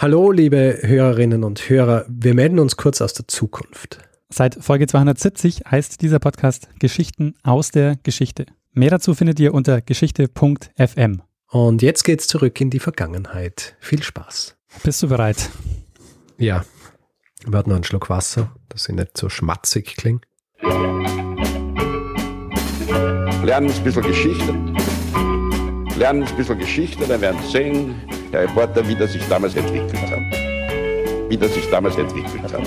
Hallo, liebe Hörerinnen und Hörer. Wir melden uns kurz aus der Zukunft. Seit Folge 270 heißt dieser Podcast Geschichten aus der Geschichte. Mehr dazu findet ihr unter geschichte.fm. Und jetzt geht's zurück in die Vergangenheit. Viel Spaß. Bist du bereit? Ja. Wir hatten noch einen Schluck Wasser, dass sie nicht so schmatzig klingt. Lernen ein bisschen Geschichte. Lernen ein bisschen Geschichte, dann werden Sie sehen, Herr Reporter, wie das sich damals entwickelt hat. Wie das sich damals entwickelt hat.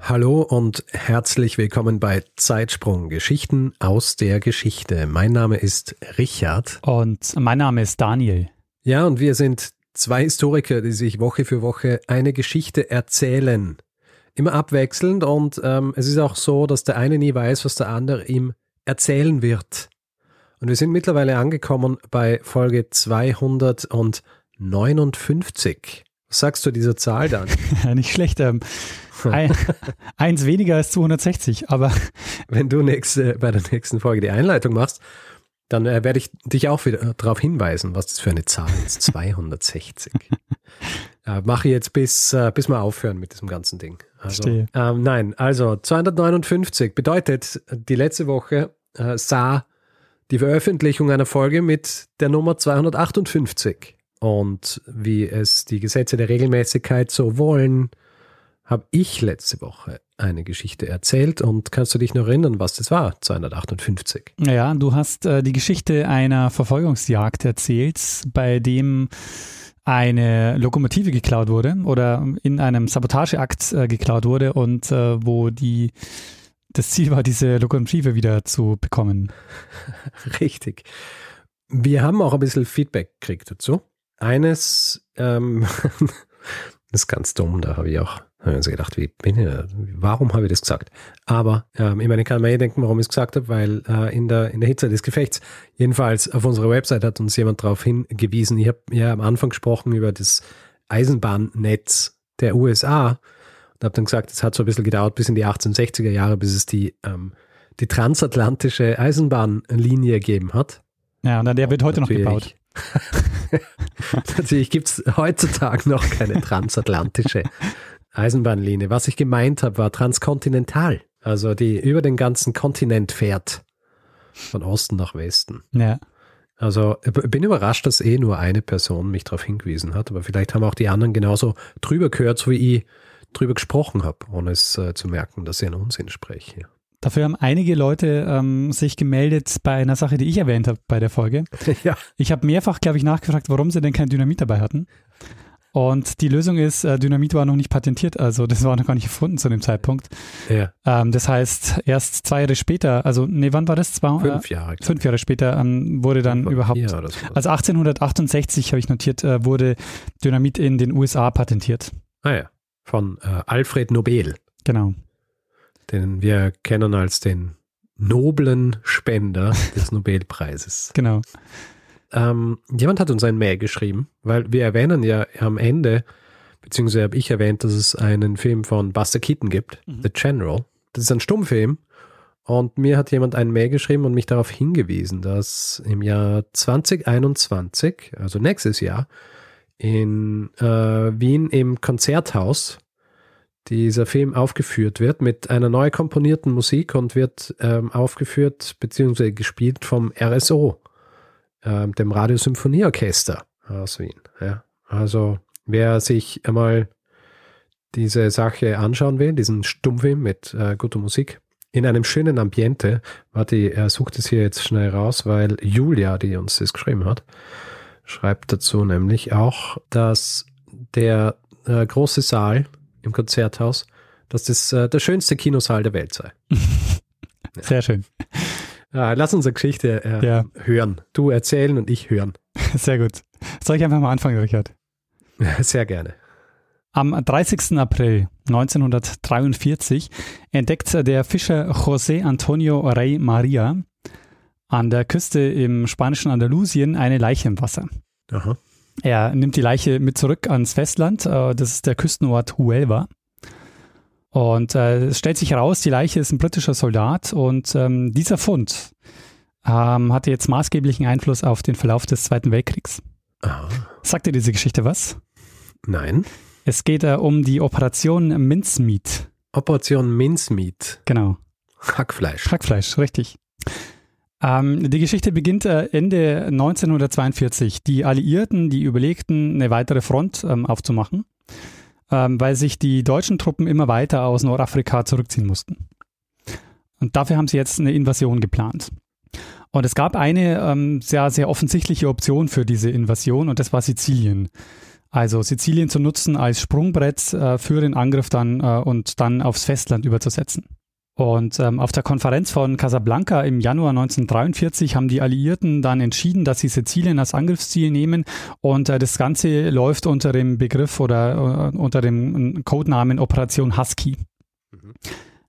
Hallo und herzlich willkommen bei Zeitsprung Geschichten aus der Geschichte. Mein Name ist Richard. Und mein Name ist Daniel. Ja, und wir sind zwei Historiker, die sich Woche für Woche eine Geschichte erzählen. Immer abwechselnd und ähm, es ist auch so, dass der eine nie weiß, was der andere ihm erzählen wird. Und wir sind mittlerweile angekommen bei Folge 259. Was sagst du dieser Zahl dann? Nicht schlecht. Ähm, ein, eins weniger als 260, aber. Wenn du nächste, bei der nächsten Folge die Einleitung machst, dann äh, werde ich dich auch wieder darauf hinweisen, was das für eine Zahl ist. 260. äh, mache ich jetzt bis, äh, bis wir aufhören mit diesem ganzen Ding. Also, ähm, nein, also 259 bedeutet, die letzte Woche äh, sah die Veröffentlichung einer Folge mit der Nummer 258. Und wie es die Gesetze der Regelmäßigkeit so wollen, habe ich letzte Woche eine Geschichte erzählt und kannst du dich noch erinnern, was das war, 258? Ja, du hast äh, die Geschichte einer Verfolgungsjagd erzählt, bei dem eine Lokomotive geklaut wurde oder in einem Sabotageakt äh, geklaut wurde und äh, wo die das Ziel war, diese Lokomotive wieder zu bekommen. Richtig. Wir haben auch ein bisschen Feedback gekriegt dazu. Eines, ähm, ist ganz dumm, da habe ich auch also gedacht, wie bin ich, warum habe ich das gesagt? Aber ähm, ich meine, ich kann mir eh denken, warum ich es gesagt habe, weil äh, in, der, in der Hitze des Gefechts, jedenfalls auf unserer Website hat uns jemand darauf hingewiesen, ich habe ja am Anfang gesprochen über das Eisenbahnnetz der USA und habe dann gesagt, es hat so ein bisschen gedauert bis in die 1860er Jahre, bis es die, ähm, die transatlantische Eisenbahnlinie gegeben hat. Ja, und an der wird heute noch gebaut. Natürlich gibt es heutzutage noch keine transatlantische Eisenbahnlinie. Was ich gemeint habe, war transkontinental. Also die über den ganzen Kontinent fährt. Von Osten nach Westen. Ja. Also bin überrascht, dass eh nur eine Person mich darauf hingewiesen hat, aber vielleicht haben auch die anderen genauso drüber gehört, so wie ich drüber gesprochen habe, ohne es äh, zu merken, dass ich einen Unsinn spreche. Dafür haben einige Leute ähm, sich gemeldet bei einer Sache, die ich erwähnt habe bei der Folge. Ja. Ich habe mehrfach, glaube ich, nachgefragt, warum sie denn kein Dynamit dabei hatten. Und die Lösung ist, äh, Dynamit war noch nicht patentiert, also das war noch gar nicht erfunden zu dem Zeitpunkt. Ja. Ähm, das heißt, erst zwei Jahre später, also nee, wann war das? Zwei, fünf Jahre. Äh, fünf Jahre später ähm, wurde dann fünf überhaupt, so. also 1868 habe ich notiert, äh, wurde Dynamit in den USA patentiert. Ah ja, von äh, Alfred Nobel. Genau. Den wir kennen als den noblen Spender des Nobelpreises. Genau. Ähm, jemand hat uns ein Mail geschrieben, weil wir erwähnen ja am Ende, beziehungsweise habe ich erwähnt, dass es einen Film von Buster Keaton gibt, mhm. The General. Das ist ein Stummfilm. Und mir hat jemand ein Mail geschrieben und mich darauf hingewiesen, dass im Jahr 2021, also nächstes Jahr, in äh, Wien im Konzerthaus dieser Film aufgeführt wird mit einer neu komponierten Musik und wird ähm, aufgeführt bzw. gespielt vom RSO, äh, dem Radiosymphonieorchester aus Wien. Ja. Also wer sich einmal diese Sache anschauen will, diesen Stummfilm mit äh, guter Musik, in einem schönen Ambiente, warte, er sucht es hier jetzt schnell raus, weil Julia, die uns das geschrieben hat, schreibt dazu nämlich auch, dass der äh, große Saal im Konzerthaus, dass das äh, der schönste Kinosaal der Welt sei. Sehr schön. Ja, lass unsere Geschichte äh, ja. hören. Du erzählen und ich hören. Sehr gut. Soll ich einfach mal anfangen, Richard? Sehr gerne. Am 30. April 1943 entdeckt der Fischer José Antonio Rey Maria an der Küste im spanischen Andalusien eine Leiche im Wasser. Aha. Er nimmt die Leiche mit zurück ans Festland. Äh, das ist der Küstenort Huelva. Und äh, es stellt sich heraus, die Leiche ist ein britischer Soldat und ähm, dieser Fund ähm, hatte jetzt maßgeblichen Einfluss auf den Verlauf des Zweiten Weltkriegs. Ah, Sagt dir diese Geschichte was? nein. Es geht äh, um die Operation Mincemeat. Operation Mincemeat. Genau. Hackfleisch. Hackfleisch, richtig. Ähm, die Geschichte beginnt äh, Ende 1942. Die Alliierten, die überlegten, eine weitere Front ähm, aufzumachen, ähm, weil sich die deutschen Truppen immer weiter aus Nordafrika zurückziehen mussten. Und dafür haben sie jetzt eine Invasion geplant. Und es gab eine ähm, sehr, sehr offensichtliche Option für diese Invasion und das war Sizilien. Also Sizilien zu nutzen als Sprungbrett äh, für den Angriff dann äh, und dann aufs Festland überzusetzen. Und ähm, auf der Konferenz von Casablanca im Januar 1943 haben die Alliierten dann entschieden, dass sie Sizilien als Angriffsziel nehmen und äh, das Ganze läuft unter dem Begriff oder äh, unter dem Codenamen Operation Husky.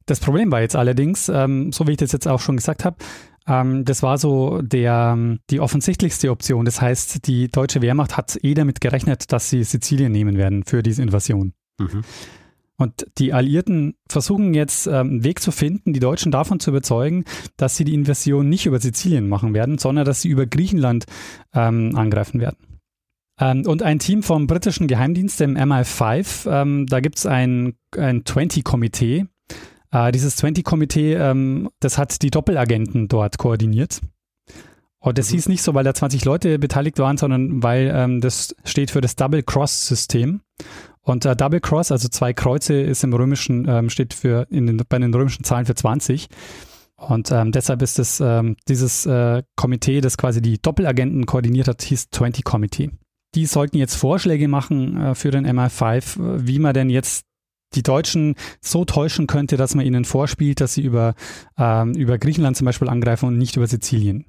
Das Problem war jetzt allerdings, ähm, so wie ich das jetzt auch schon gesagt habe, ähm, das war so der, die offensichtlichste Option. Das heißt, die deutsche Wehrmacht hat eh damit gerechnet, dass sie Sizilien nehmen werden für diese Invasion. Mhm. Und die Alliierten versuchen jetzt ähm, einen Weg zu finden, die Deutschen davon zu überzeugen, dass sie die Invasion nicht über Sizilien machen werden, sondern dass sie über Griechenland ähm, angreifen werden. Ähm, und ein Team vom britischen Geheimdienst, dem MI5, ähm, da gibt es ein, ein 20-Komitee. Äh, dieses 20-Komitee, ähm, das hat die Doppelagenten dort koordiniert. Und das Mhm. hieß nicht so, weil da 20 Leute beteiligt waren, sondern weil ähm, das steht für das Double Cross-System. Und äh, Double Cross, also zwei Kreuze, ist im römischen, ähm, steht für in den, bei den römischen Zahlen für 20. Und ähm, deshalb ist es ähm, dieses äh, Komitee, das quasi die Doppelagenten koordiniert hat, hieß 20 Committee. Die sollten jetzt Vorschläge machen äh, für den MI5, äh, wie man denn jetzt die Deutschen so täuschen könnte, dass man ihnen vorspielt, dass sie über, ähm, über Griechenland zum Beispiel angreifen und nicht über Sizilien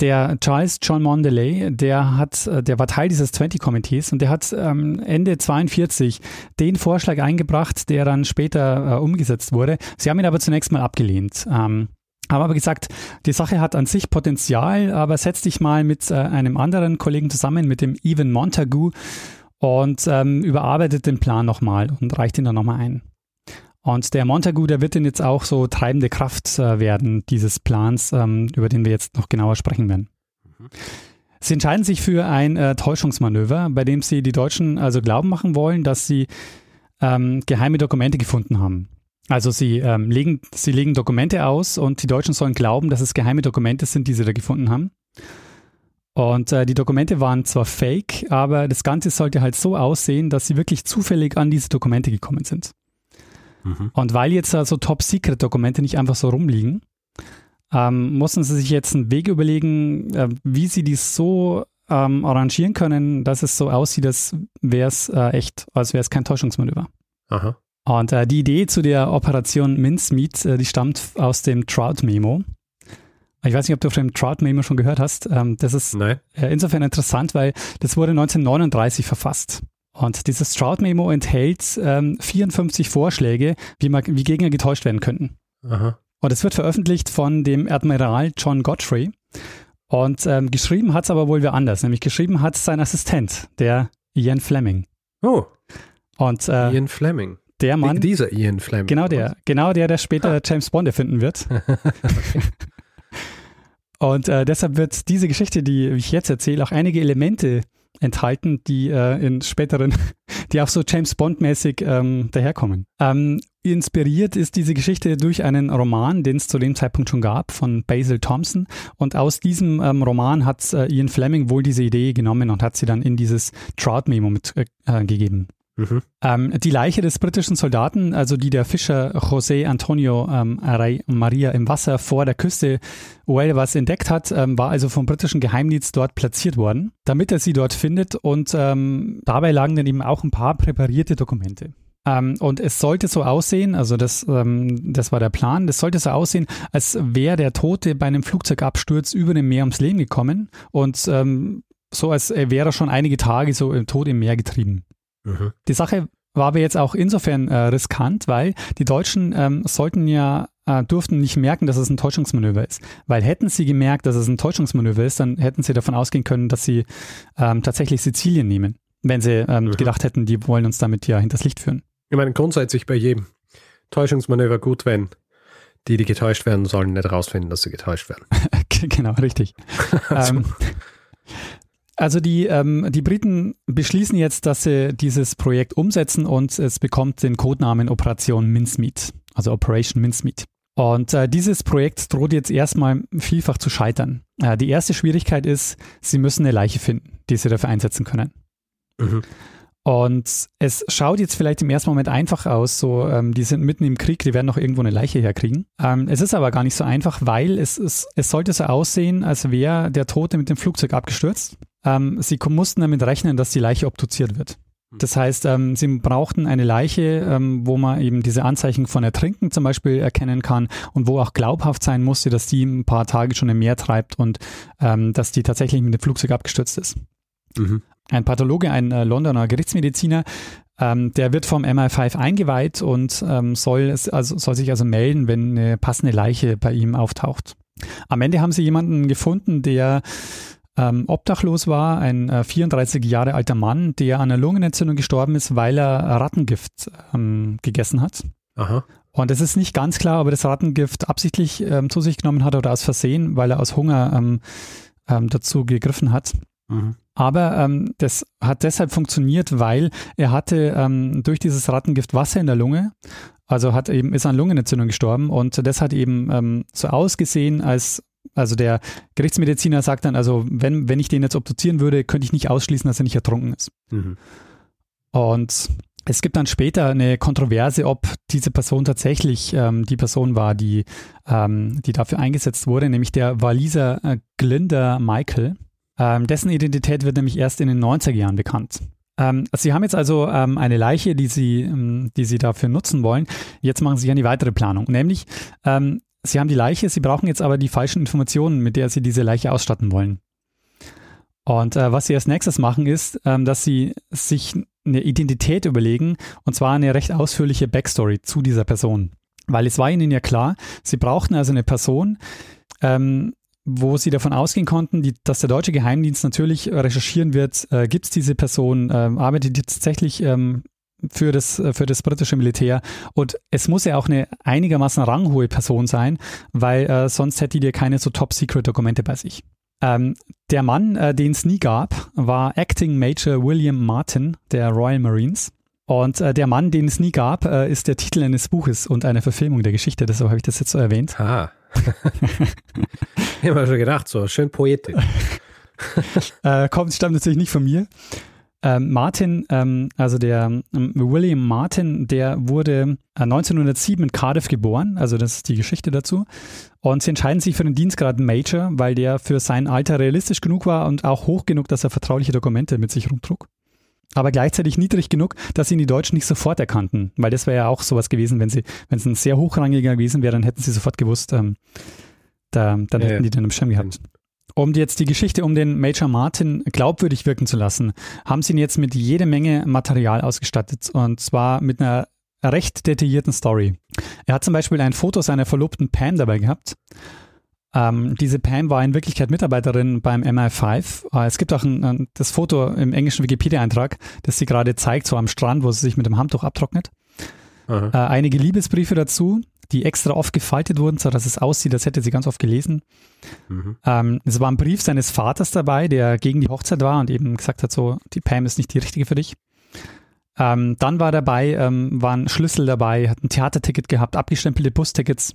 der Charles John Mondeley, der hat, äh, der war Teil dieses 20-Komitees und der hat ähm, Ende 42 den Vorschlag eingebracht, der dann später äh, umgesetzt wurde. Sie haben ihn aber zunächst mal abgelehnt. Ähm, haben aber gesagt, die Sache hat an sich Potenzial, aber setz dich mal mit äh, einem anderen Kollegen zusammen, mit dem Evan Montagu und ähm, überarbeitet den Plan nochmal und reicht ihn dann nochmal ein. Und der Montagu, der wird dann jetzt auch so treibende Kraft äh, werden dieses Plans, ähm, über den wir jetzt noch genauer sprechen werden. Sie entscheiden sich für ein äh, Täuschungsmanöver, bei dem sie die Deutschen also glauben machen wollen, dass sie ähm, geheime Dokumente gefunden haben. Also sie, ähm, legen, sie legen Dokumente aus und die Deutschen sollen glauben, dass es geheime Dokumente sind, die sie da gefunden haben. Und äh, die Dokumente waren zwar fake, aber das Ganze sollte halt so aussehen, dass sie wirklich zufällig an diese Dokumente gekommen sind. Mhm. Und weil jetzt also Top-Secret-Dokumente nicht einfach so rumliegen, ähm, mussten sie sich jetzt einen Weg überlegen, äh, wie sie die so ähm, arrangieren können, dass es so aussieht, als wäre es äh, echt, als wäre es kein Täuschungsmanöver. Aha. Und äh, die Idee zu der Operation Mincemeat, äh, die stammt aus dem Trout-Memo. Ich weiß nicht, ob du von dem Trout-Memo schon gehört hast. Ähm, das ist äh, insofern interessant, weil das wurde 1939 verfasst. Und dieses Trout-Memo enthält ähm, 54 Vorschläge, wie, man, wie Gegner getäuscht werden könnten. Aha. Und es wird veröffentlicht von dem Admiral John Godfrey. Und ähm, geschrieben hat es aber wohl wer anders, nämlich geschrieben hat sein Assistent, der Ian Fleming. Oh, Und äh, Ian Fleming. der Mann, Dieser Ian Fleming. genau der, genau der, der später James Bond erfinden wird. Und äh, deshalb wird diese Geschichte, die ich jetzt erzähle, auch einige Elemente enthalten, die äh, in späteren, die auch so James Bond-mäßig ähm, daherkommen. Ähm, inspiriert ist diese Geschichte durch einen Roman, den es zu dem Zeitpunkt schon gab, von Basil Thompson. Und aus diesem ähm, Roman hat äh, Ian Fleming wohl diese Idee genommen und hat sie dann in dieses Trout-Memo mitgegeben. Äh, gegeben. Mhm. Ähm, die Leiche des britischen Soldaten, also die der Fischer José Antonio ähm, Arey Maria im Wasser vor der Küste Huelvas entdeckt hat, ähm, war also vom britischen Geheimdienst dort platziert worden, damit er sie dort findet und ähm, dabei lagen dann eben auch ein paar präparierte Dokumente. Ähm, und es sollte so aussehen, also das, ähm, das war der Plan, das sollte so aussehen, als wäre der Tote bei einem Flugzeugabsturz über dem Meer ums Leben gekommen und ähm, so als wäre er schon einige Tage so im Tod im Meer getrieben. Mhm. Die Sache war aber jetzt auch insofern äh, riskant, weil die Deutschen ähm, sollten ja, äh, durften nicht merken, dass es ein Täuschungsmanöver ist. Weil hätten sie gemerkt, dass es ein Täuschungsmanöver ist, dann hätten sie davon ausgehen können, dass sie ähm, tatsächlich Sizilien nehmen. Wenn sie ähm, Mhm. gedacht hätten, die wollen uns damit ja hinters Licht führen. Ich meine, grundsätzlich bei jedem Täuschungsmanöver gut, wenn die, die getäuscht werden sollen, nicht rausfinden, dass sie getäuscht werden. genau, richtig. Ähm, Also die, ähm, die Briten beschließen jetzt, dass sie dieses Projekt umsetzen und es bekommt den Codenamen Operation Mincemeat, also Operation Mincemeat. Und äh, dieses Projekt droht jetzt erstmal vielfach zu scheitern. Äh, die erste Schwierigkeit ist, sie müssen eine Leiche finden, die sie dafür einsetzen können. Mhm. Und es schaut jetzt vielleicht im ersten Moment einfach aus, so ähm, die sind mitten im Krieg, die werden noch irgendwo eine Leiche herkriegen. Ähm, es ist aber gar nicht so einfach, weil es, es, es sollte so aussehen, als wäre der Tote mit dem Flugzeug abgestürzt. Ähm, sie mussten damit rechnen, dass die Leiche obduziert wird. Das heißt, ähm, sie brauchten eine Leiche, ähm, wo man eben diese Anzeichen von Ertrinken zum Beispiel erkennen kann und wo auch glaubhaft sein musste, dass die ein paar Tage schon im Meer treibt und ähm, dass die tatsächlich mit dem Flugzeug abgestürzt ist. Mhm. Ein Pathologe, ein äh, Londoner Gerichtsmediziner, ähm, der wird vom MI5 eingeweiht und ähm, soll, also, soll sich also melden, wenn eine passende Leiche bei ihm auftaucht. Am Ende haben sie jemanden gefunden, der ähm, obdachlos war, ein äh, 34 Jahre alter Mann, der an einer Lungenentzündung gestorben ist, weil er Rattengift ähm, gegessen hat. Aha. Und es ist nicht ganz klar, ob er das Rattengift absichtlich ähm, zu sich genommen hat oder aus Versehen, weil er aus Hunger ähm, ähm, dazu gegriffen hat. Mhm. Aber ähm, das hat deshalb funktioniert, weil er hatte ähm, durch dieses Rattengift Wasser in der Lunge, also hat eben ist an Lungenentzündung gestorben und das hat eben ähm, so ausgesehen, als also der Gerichtsmediziner sagt dann, also wenn, wenn ich den jetzt obduzieren würde, könnte ich nicht ausschließen, dass er nicht ertrunken ist. Mhm. Und es gibt dann später eine Kontroverse, ob diese Person tatsächlich ähm, die Person war, die, ähm, die dafür eingesetzt wurde, nämlich der Waliser äh, Glinda Michael. Ähm, dessen Identität wird nämlich erst in den 90er Jahren bekannt. Ähm, Sie haben jetzt also ähm, eine Leiche, die Sie, ähm, die Sie dafür nutzen wollen. Jetzt machen Sie eine weitere Planung, nämlich Sie haben die Leiche, Sie brauchen jetzt aber die falschen Informationen, mit der Sie diese Leiche ausstatten wollen. Und äh, was Sie als nächstes machen, ist, ähm, dass Sie sich eine Identität überlegen, und zwar eine recht ausführliche Backstory zu dieser Person. Weil es war Ihnen ja klar, Sie brauchten also eine Person, ähm, wo sie davon ausgehen konnten, die, dass der deutsche Geheimdienst natürlich recherchieren wird, äh, gibt es diese Person, äh, arbeitet die tatsächlich ähm, für das, äh, für das britische Militär. Und es muss ja auch eine einigermaßen ranghohe Person sein, weil äh, sonst hätte die keine so Top-Secret-Dokumente bei sich. Ähm, der Mann, äh, den es nie gab, war Acting Major William Martin der Royal Marines. Und äh, der Mann, den es nie gab, äh, ist der Titel eines Buches und einer Verfilmung der Geschichte. Deshalb habe ich das jetzt so erwähnt. Ah. ich habe mir schon gedacht, so schön poetisch. äh, kommt, stammt natürlich nicht von mir. Ähm, Martin, ähm, also der ähm, William Martin, der wurde äh, 1907 in Cardiff geboren, also das ist die Geschichte dazu. Und sie entscheiden sich für den Dienstgrad Major, weil der für sein Alter realistisch genug war und auch hoch genug, dass er vertrauliche Dokumente mit sich rumtrug. Aber gleichzeitig niedrig genug, dass ihn die Deutschen nicht sofort erkannten, weil das wäre ja auch sowas gewesen, wenn sie, wenn es ein sehr hochrangiger gewesen wäre, dann hätten sie sofort gewusst, ähm, da, dann ja, hätten die den im Schirm gehabt. Um jetzt die Geschichte um den Major Martin glaubwürdig wirken zu lassen, haben sie ihn jetzt mit jede Menge Material ausgestattet und zwar mit einer recht detaillierten Story. Er hat zum Beispiel ein Foto seiner Verlobten Pam dabei gehabt. Ähm, diese Pam war in Wirklichkeit Mitarbeiterin beim MI5. Äh, es gibt auch ein, ein, das Foto im englischen Wikipedia-Eintrag, das sie gerade zeigt, so am Strand, wo sie sich mit dem Handtuch abtrocknet. Äh, einige Liebesbriefe dazu die extra oft gefaltet wurden, sodass es aussieht, als hätte sie ganz oft gelesen. Mhm. Ähm, es war ein Brief seines Vaters dabei, der gegen die Hochzeit war und eben gesagt hat, so, die Pam ist nicht die richtige für dich. Ähm, dann war dabei, ähm, waren Schlüssel dabei, hat ein Theaterticket gehabt, abgestempelte Bustickets.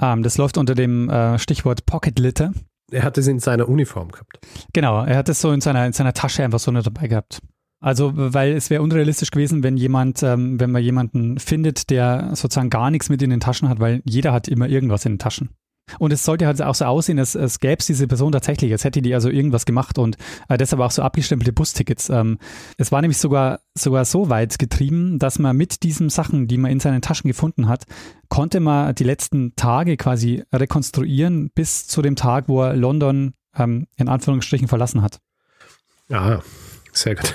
Ähm, das läuft unter dem äh, Stichwort Pocket Litter. Er hatte sie in seiner Uniform gehabt. Genau, er hat es so in seiner, in seiner Tasche einfach so nicht dabei gehabt. Also, weil es wäre unrealistisch gewesen, wenn jemand, ähm, wenn man jemanden findet, der sozusagen gar nichts mit in den Taschen hat, weil jeder hat immer irgendwas in den Taschen. Und es sollte halt auch so aussehen, als, als gäbe es diese Person tatsächlich, als hätte die also irgendwas gemacht und äh, deshalb auch so abgestempelte Bustickets. Ähm, es war nämlich sogar, sogar so weit getrieben, dass man mit diesen Sachen, die man in seinen Taschen gefunden hat, konnte man die letzten Tage quasi rekonstruieren bis zu dem Tag, wo er London ähm, in Anführungsstrichen verlassen hat. Ja, sehr gut.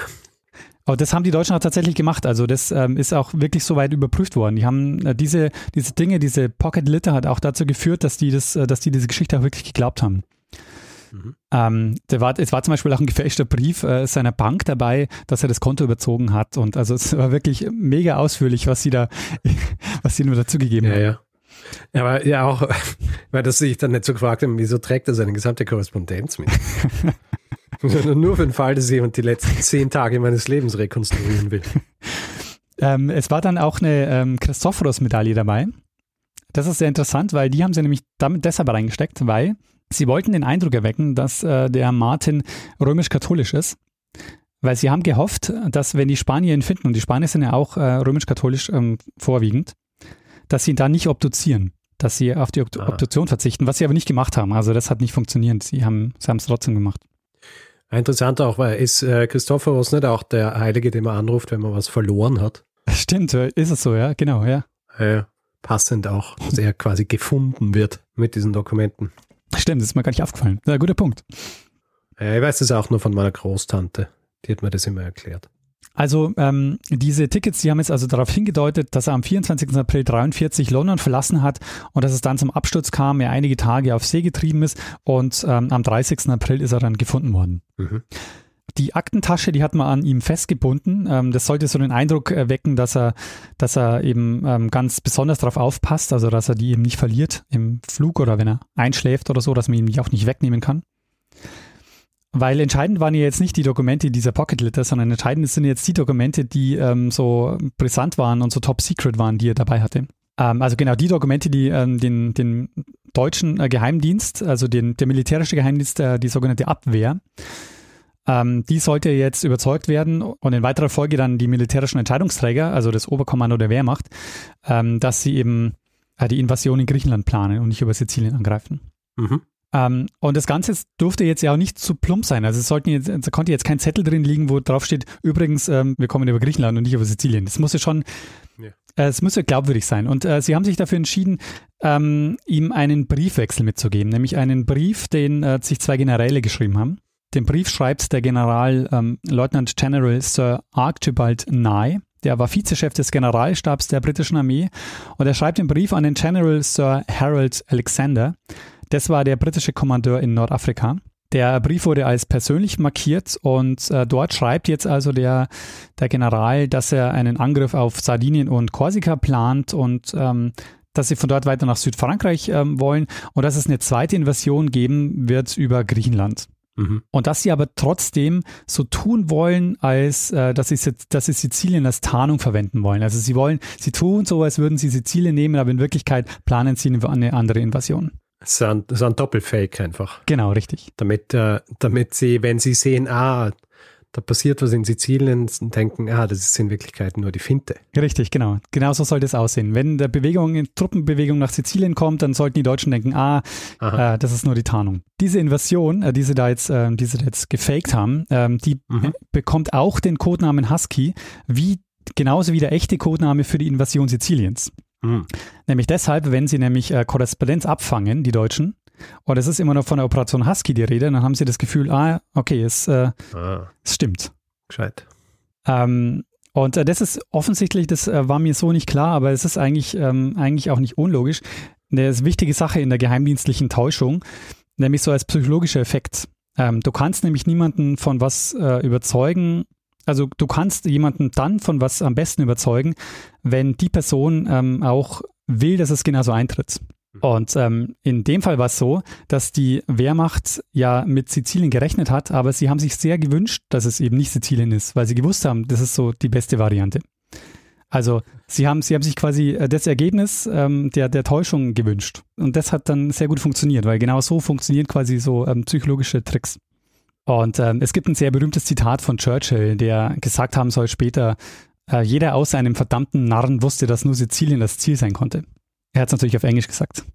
Aber das haben die Deutschen auch tatsächlich gemacht. Also das ähm, ist auch wirklich so weit überprüft worden. Die haben äh, diese, diese Dinge, diese Pocket Litter hat auch dazu geführt, dass die das, äh, dass die diese Geschichte auch wirklich geglaubt haben. Mhm. Ähm, der war, es war zum Beispiel auch ein gefälschter Brief äh, seiner Bank dabei, dass er das Konto überzogen hat. Und also es war wirklich mega ausführlich, was sie da, was sie nur dazugegeben ja, haben. Ja. Aber ja auch, weil das sich dann nicht so gefragt haben, wieso trägt er seine gesamte Korrespondenz mit? Nur für den Fall, dass jemand die letzten zehn Tage meines Lebens rekonstruieren will. ähm, es war dann auch eine ähm, Christophorus-Medaille dabei. Das ist sehr interessant, weil die haben sie nämlich damit deshalb reingesteckt, weil sie wollten den Eindruck erwecken, dass äh, der Martin römisch-katholisch ist. Weil sie haben gehofft, dass wenn die Spanier ihn finden, und die Spanier sind ja auch äh, römisch-katholisch ähm, vorwiegend, dass sie ihn da nicht obduzieren, dass sie auf die Ob Ah. Obduktion verzichten, was sie aber nicht gemacht haben. Also das hat nicht funktioniert. Sie haben sie es trotzdem gemacht. Interessant auch, weil ist äh, Christophorus nicht auch der Heilige, den man anruft, wenn man was verloren hat? Stimmt, ist es so, ja, genau, ja. Äh, passend auch, dass er quasi gefunden wird mit diesen Dokumenten. Stimmt, das ist mir gar nicht aufgefallen. Ja, guter Punkt. Äh, ich weiß das auch nur von meiner Großtante. Die hat mir das immer erklärt. Also ähm, diese Tickets, die haben jetzt also darauf hingedeutet, dass er am 24. April 43 London verlassen hat und dass es dann zum Absturz kam, er einige Tage auf See getrieben ist und ähm, am 30. April ist er dann gefunden worden. Mhm. Die Aktentasche, die hat man an ihm festgebunden. Ähm, das sollte so den Eindruck erwecken, dass er, dass er eben ähm, ganz besonders darauf aufpasst, also dass er die eben nicht verliert im Flug oder wenn er einschläft oder so, dass man ihn die auch nicht wegnehmen kann. Weil entscheidend waren ja jetzt nicht die Dokumente dieser Pocket Litter, sondern entscheidend sind jetzt die Dokumente, die ähm, so brisant waren und so top secret waren, die er dabei hatte. Ähm, also genau die Dokumente, die ähm, den, den deutschen äh, Geheimdienst, also den, der militärische Geheimdienst, äh, die sogenannte Abwehr, ähm, die sollte jetzt überzeugt werden und in weiterer Folge dann die militärischen Entscheidungsträger, also das Oberkommando der Wehrmacht, ähm, dass sie eben äh, die Invasion in Griechenland planen und nicht über Sizilien angreifen. Mhm. Ähm, und das Ganze durfte jetzt ja auch nicht zu plump sein. Also es sollten jetzt, es konnte jetzt kein Zettel drin liegen, wo drauf steht, übrigens, ähm, wir kommen über Griechenland und nicht über Sizilien. Das musste schon, Ja. äh, es musste glaubwürdig sein. Und äh, sie haben sich dafür entschieden, ähm, ihm einen Briefwechsel mitzugeben, nämlich einen Brief, den äh, sich zwei Generäle geschrieben haben. Den Brief schreibt der General ähm, Lieutenant General Sir Archibald Nye. Der war Vizechef des Generalstabs der britischen Armee und er schreibt den Brief an den General Sir Harold Alexander. Das war der britische Kommandeur in Nordafrika. Der Brief wurde als persönlich markiert und äh, dort schreibt jetzt also der, der General, dass er einen Angriff auf Sardinien und Korsika plant und ähm, dass sie von dort weiter nach Südfrankreich ähm, wollen und dass es eine zweite Invasion geben wird über Griechenland. Mhm. Und dass sie aber trotzdem so tun wollen, als äh, dass, sie, dass sie Sizilien als Tarnung verwenden wollen. Also sie wollen, sie tun so, als würden sie Sizilien nehmen, aber in Wirklichkeit planen sie eine andere Invasion. Das ist ein, das ist ein Doppelfake einfach. Genau, richtig. Damit, äh, damit sie, wenn sie sehen, ah, da passiert was in Sizilien, denken, ah, das ist in Wirklichkeit nur die Finte. Richtig, genau. Genau so soll das aussehen. Wenn der Bewegung, Truppenbewegung nach Sizilien kommt, dann sollten die Deutschen denken, ah, äh, das ist nur die Tarnung. Diese Invasion, äh, die sie da jetzt, äh, die sie da jetzt gefaked haben, ähm, die Mhm. bekommt auch den Codenamen Husky, wie genauso wie der echte Codename für die Invasion Siziliens. Mhm. Nämlich deshalb, wenn sie nämlich äh, Korrespondenz abfangen, die Deutschen, und es ist immer noch von der Operation Husky die Rede, dann haben sie das Gefühl, ah, okay, es, äh, Ah, es stimmt. gescheit. Ähm, und äh, das ist offensichtlich, das äh, war mir so nicht klar, aber es ist eigentlich, ähm, eigentlich auch nicht unlogisch. Eine wichtige Sache in der geheimdienstlichen Täuschung, nämlich so als psychologischer Effekt. Ähm, du kannst nämlich niemanden von was äh, überzeugen, also du kannst jemanden dann von was am besten überzeugen, wenn die Person ähm, auch will, dass es genauso eintritt. Und ähm, in dem Fall war es so, dass die Wehrmacht ja mit Sizilien gerechnet hat, aber sie haben sich sehr gewünscht, dass es eben nicht Sizilien ist, weil sie gewusst haben, das ist so die beste Variante. Also sie haben, sie haben sich quasi äh, das Ergebnis ähm, der, der Täuschung gewünscht. Und das hat dann sehr gut funktioniert, weil genau so funktionieren quasi so ähm, psychologische Tricks. Und ähm, es gibt ein sehr berühmtes Zitat von Churchill, der gesagt haben soll später, äh, jeder außer einem verdammten Narren wusste, dass nur Sizilien das Ziel sein konnte. Er hat es natürlich auf Englisch gesagt.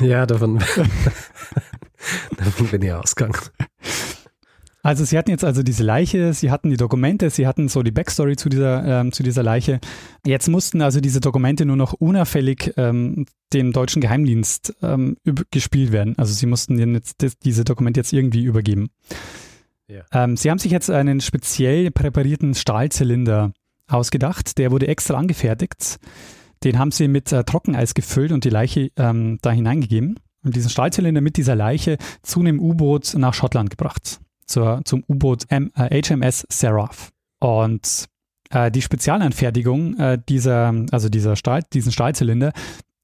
Ja, davon, davon bin ich ausgegangen. Also sie hatten jetzt also diese Leiche, sie hatten die Dokumente, sie hatten so die Backstory zu dieser, ähm, zu dieser Leiche. Jetzt mussten also diese Dokumente nur noch unauffällig ähm, dem deutschen Geheimdienst ähm, gespielt werden. Also sie mussten jetzt diese Dokumente jetzt irgendwie übergeben. Ja. Ähm, sie haben sich jetzt einen speziell präparierten Stahlzylinder ausgedacht. Der wurde extra angefertigt. Den haben sie mit äh, Trockeneis gefüllt und die Leiche ähm, da hineingegeben. Und diesen Stahlzylinder mit dieser Leiche zu einem U-Boot nach Schottland gebracht zur, zum U-Boot M- äh, HMS Seraph. Und äh, die Spezialanfertigung äh, dieser, also dieser Stahl, diesen Stahlzylinder,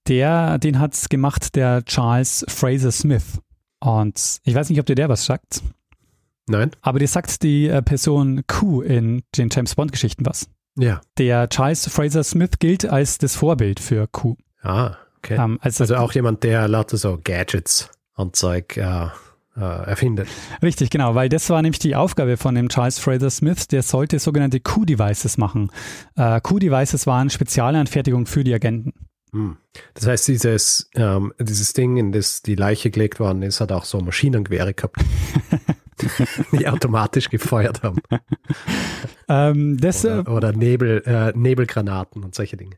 der, den hat gemacht der Charles Fraser Smith. Und ich weiß nicht, ob dir der was sagt, Nein? aber dir sagt die äh, Person Q in den James Bond-Geschichten was. Ja. Der Charles Fraser Smith gilt als das Vorbild für Q. Ah, okay. Ähm, als also auch jemand, der lauter so Gadgets und Zeug äh, erfindet. Richtig, genau, weil das war nämlich die Aufgabe von dem Charles Fraser Smith, der sollte sogenannte Q-Devices machen. Äh, Q-Devices waren Spezialanfertigungen für die Agenten. Hm. Das heißt, dieses, ähm, dieses Ding, in das die Leiche gelegt worden ist, hat auch so Maschinengewehre gehabt, die automatisch gefeuert haben. Ähm, das, äh, Oder, oder Nebel, äh, Nebelgranaten und solche Dinge.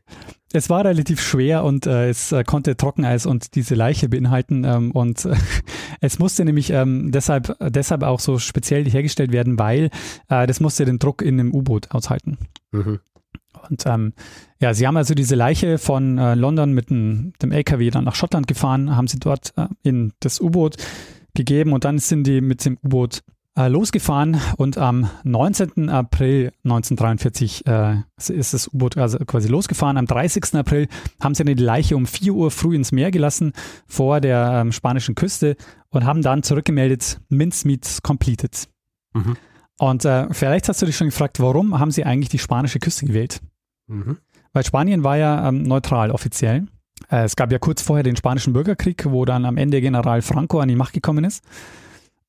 es war relativ schwer und äh, es äh, konnte Trockeneis und diese Leiche beinhalten und es musste nämlich ähm, deshalb, deshalb auch so speziell hergestellt werden, weil äh, das musste den Druck in einem U-Boot aushalten. Mhm. Und ähm, ja, sie haben also diese Leiche von äh, London mit dem, dem LKW dann nach Schottland gefahren, haben sie dort äh, in das U-Boot gegeben und dann sind die mit dem U-Boot äh, losgefahren und am 19. April 1943 äh, ist das U-Boot also quasi losgefahren. Am 30. April haben sie dann die Leiche um 4 Uhr früh ins Meer gelassen vor der ähm, spanischen Küste und haben dann zurückgemeldet, Mincemeat completed. Mhm. Und äh, vielleicht hast du dich schon gefragt, warum haben sie eigentlich die spanische Küste gewählt? Mhm. Weil Spanien war ja ähm, neutral offiziell. Äh, es gab ja kurz vorher den spanischen Bürgerkrieg, wo dann am Ende General Franco an die Macht gekommen ist.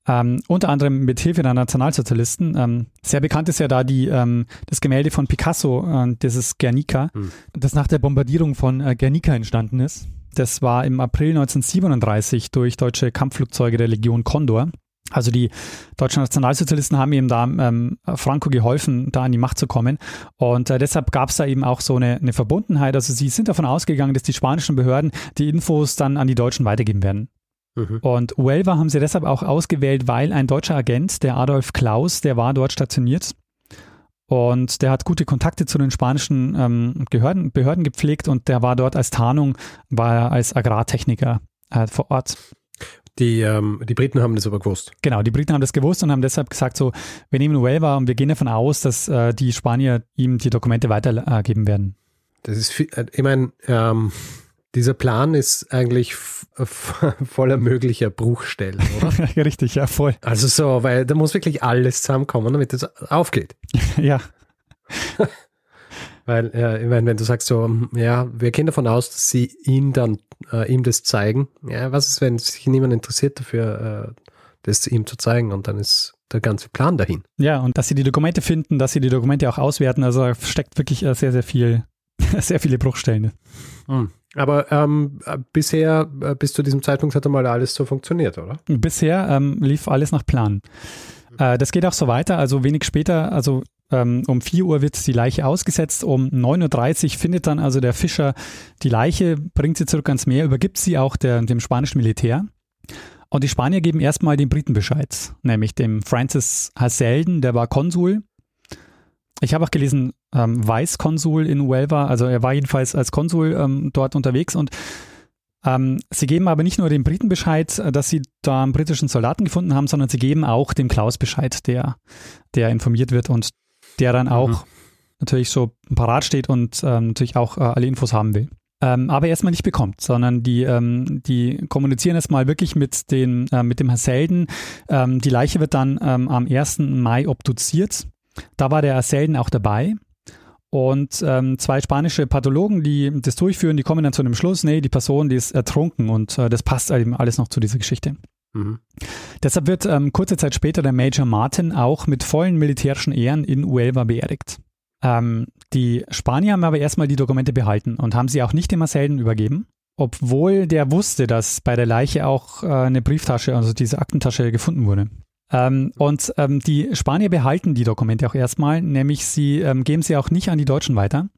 Ähm, unter anderem mit Hilfe der Nationalsozialisten. Ähm, sehr bekannt ist ja da die, ähm, das Gemälde von Picasso, äh, dieses Guernica, Hm. das nach der Bombardierung von äh, Guernica entstanden ist. Das war im April 1937 durch deutsche Kampfflugzeuge der Legion Condor. Also die deutschen Nationalsozialisten haben eben da ähm, Franco geholfen, da an die Macht zu kommen. Und äh, deshalb gab es da eben auch so eine, eine Verbundenheit. Also sie sind davon ausgegangen, dass die spanischen Behörden die Infos dann an die Deutschen weitergeben werden. Mhm. Und Huelva haben sie deshalb auch ausgewählt, weil ein deutscher Agent, der Adolf Klaus, der war dort stationiert. Und der hat gute Kontakte zu den spanischen ähm, Behörden, Behörden gepflegt und der war dort als Tarnung, war er als Agrartechniker äh, vor Ort. Die, ähm, die Briten haben das aber gewusst. Genau, die Briten haben das gewusst und haben deshalb gesagt, so, wir nehmen Huelva und wir gehen davon aus, dass äh, die Spanier ihm die Dokumente weitergeben werden. Das ist, viel, äh, ich meine, ähm, dieser Plan ist eigentlich f- voller möglicher Bruchstellen, oder? richtig, ja, voll. also so, weil da muss wirklich alles zusammenkommen, damit es aufgeht. Ja, Weil, äh, ich meine, wenn du sagst so, hm, ja, wir gehen davon aus, dass sie ihn dann, äh, ihm das zeigen. Ja, was ist, wenn sich niemand interessiert dafür, äh, das ihm zu zeigen und dann ist der ganze Plan dahin. ja, und dass sie die Dokumente finden, dass sie die Dokumente auch auswerten, also da steckt wirklich äh, sehr, sehr viel, sehr viele Bruchstellen. Aber ähm, äh, bisher, äh, bis zu diesem Zeitpunkt hat einmal alles so funktioniert, oder? Bisher ähm, lief alles nach Plan. Äh, das geht auch so weiter. Also wenig später, also um 4 Uhr wird die Leiche ausgesetzt. Um 9.30 Uhr findet dann also der Fischer die Leiche, bringt sie zurück ans Meer, übergibt sie auch der, dem spanischen Militär. Und die Spanier geben erstmal den Briten Bescheid, nämlich dem Francis Hasselden, der war Konsul. Ich habe auch gelesen, ähm, Vice-Konsul in Huelva, also er war jedenfalls als Konsul ähm, dort unterwegs und ähm, sie geben aber nicht nur den Briten Bescheid, äh, dass sie da einen britischen Soldaten gefunden haben, sondern sie geben auch dem Klaus Bescheid, der, der informiert wird und der dann auch natürlich so parat steht und ähm, natürlich auch äh, alle Infos haben will. Ähm, aber erstmal nicht bekommt, sondern die, ähm, die kommunizieren erstmal wirklich mit, den, äh, mit dem Hasselden. Ähm, die Leiche wird dann ähm, am 1. Mai obduziert. Da war der Hasselden auch dabei. Und ähm, zwei spanische Pathologen, die das durchführen, die kommen dann zu dem Schluss, nee, die Person, die ist ertrunken und äh, das passt eben alles noch zu dieser Geschichte. Mhm. Deshalb wird ähm, kurze Zeit später der Major Martin auch mit vollen militärischen Ehren in Huelva beerdigt. Ähm, die Spanier haben aber erstmal die Dokumente behalten und haben sie auch nicht dem Marcelden übergeben, obwohl der wusste, dass bei der Leiche auch äh, eine Brieftasche, also diese Aktentasche gefunden wurde. Ähm, und ähm, die Spanier behalten die Dokumente auch erstmal, nämlich sie ähm, geben sie auch nicht an die Deutschen weiter,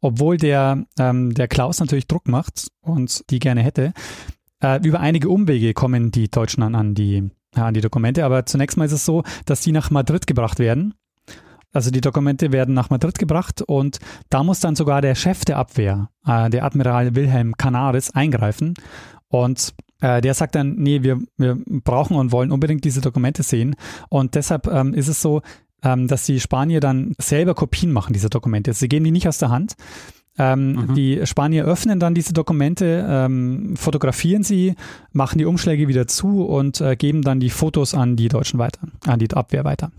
obwohl der, ähm, der Klaus natürlich Druck macht und die gerne hätte. Äh, über einige Umwege kommen die Deutschen an, an, die, ja, an die Dokumente, aber zunächst mal ist es so, dass die nach Madrid gebracht werden. Also die Dokumente werden nach Madrid gebracht und da muss dann sogar der Chef der Abwehr, äh, der Admiral Wilhelm Canaris, eingreifen und äh, der sagt dann, nee, wir, wir brauchen und wollen unbedingt diese Dokumente sehen und deshalb ähm, ist es so, ähm, dass die Spanier dann selber Kopien machen dieser Dokumente. Sie geben die nicht aus der Hand, Ähm, mhm. Die Spanier öffnen dann diese Dokumente, ähm, fotografieren sie, machen die Umschläge wieder zu und äh, geben dann die Fotos an die Deutschen weiter, an die Abwehr weiter.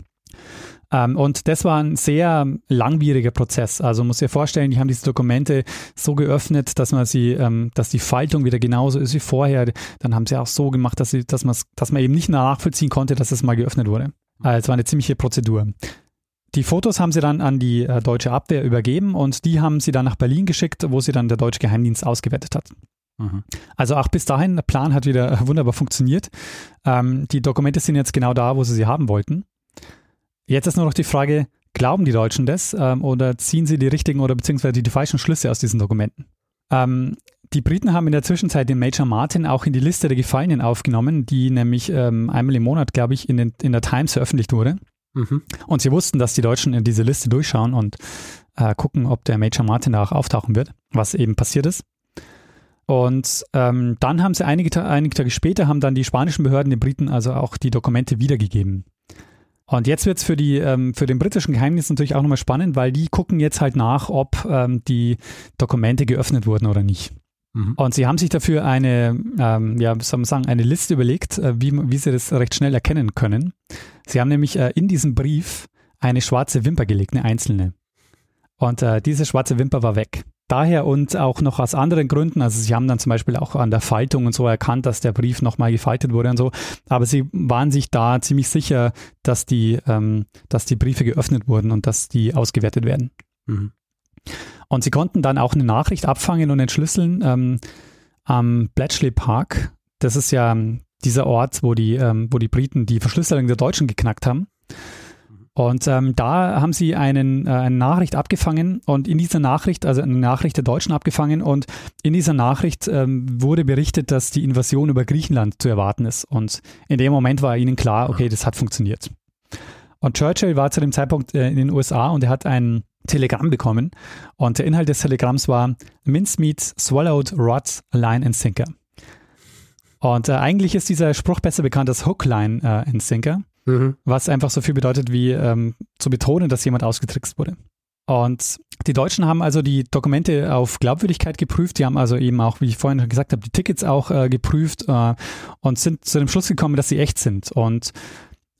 Ähm, und das war ein sehr langwieriger Prozess. Also muss ich vorstellen, die haben diese Dokumente so geöffnet, dass man sie, ähm, dass die Faltung wieder genauso ist wie vorher. Dann haben sie auch so gemacht, dass, sie, dass, dass man eben nicht nachvollziehen konnte, dass es mal geöffnet wurde. Also es war eine ziemliche Prozedur. Die Fotos haben sie dann an die äh, deutsche Abwehr übergeben und die haben sie dann nach Berlin geschickt, wo sie dann der deutsche Geheimdienst ausgewertet hat. Mhm. Also auch bis dahin, der Plan hat wieder wunderbar funktioniert. Ähm, die Dokumente sind jetzt genau da, wo sie sie haben wollten. Jetzt ist nur noch die Frage, glauben die Deutschen das ähm, oder ziehen sie die richtigen oder beziehungsweise die, die falschen Schlüsse aus diesen Dokumenten? Ähm, die Briten haben in der Zwischenzeit den Major Martin auch in die Liste der Gefallenen aufgenommen, die nämlich ähm, einmal im Monat, glaube ich, in, den, in der Times veröffentlicht wurde. Mhm. Und sie wussten, dass die Deutschen in diese Liste durchschauen und äh, gucken, ob der Major Martin da auch auftauchen wird, was eben passiert ist. Und ähm, dann haben sie einige, einige Tage später, haben dann die spanischen Behörden den Briten also auch die Dokumente wiedergegeben. Und jetzt wird es für, ähm, für den britischen Geheimdienst natürlich auch nochmal spannend, weil die gucken jetzt halt nach, ob ähm, die Dokumente geöffnet wurden oder nicht. Mhm. Und sie haben sich dafür eine, ähm, ja, soll man sagen, eine Liste überlegt, äh, wie, wie sie das recht schnell erkennen können. Sie haben nämlich äh, in diesem Brief eine schwarze Wimper gelegt, eine einzelne. Und äh, diese schwarze Wimper war weg. Daher und auch noch aus anderen Gründen, also sie haben dann zum Beispiel auch an der Faltung und so erkannt, dass der Brief nochmal gefaltet wurde und so, aber sie waren sich da ziemlich sicher, dass die, ähm, dass die Briefe geöffnet wurden und dass die ausgewertet werden. Mhm. Und sie konnten dann auch eine Nachricht abfangen und entschlüsseln ähm, am Bletchley Park. Das ist ja dieser Ort, wo die, ähm, wo die Briten die Verschlüsselung der Deutschen geknackt haben. Und ähm, da haben sie einen, äh, eine Nachricht abgefangen und in dieser Nachricht, also eine Nachricht der Deutschen abgefangen und in dieser Nachricht ähm, wurde berichtet, dass die Invasion über Griechenland zu erwarten ist. Und in dem Moment war ihnen klar, okay, das hat funktioniert. Und Churchill war zu dem Zeitpunkt äh, in den USA und er hat ein Telegramm bekommen. Und der Inhalt des Telegramms war Mincemeat swallowed rot line and sinker. Und äh, eigentlich ist dieser Spruch besser bekannt als Hook, Line äh, and Sinker, mhm. was einfach so viel bedeutet wie ähm, zu betonen, dass jemand ausgetrickst wurde. Und die Deutschen haben also die Dokumente auf Glaubwürdigkeit geprüft. Die haben also eben auch, wie ich vorhin gesagt habe, die Tickets auch äh, geprüft äh, und sind zu dem Schluss gekommen, dass sie echt sind. Und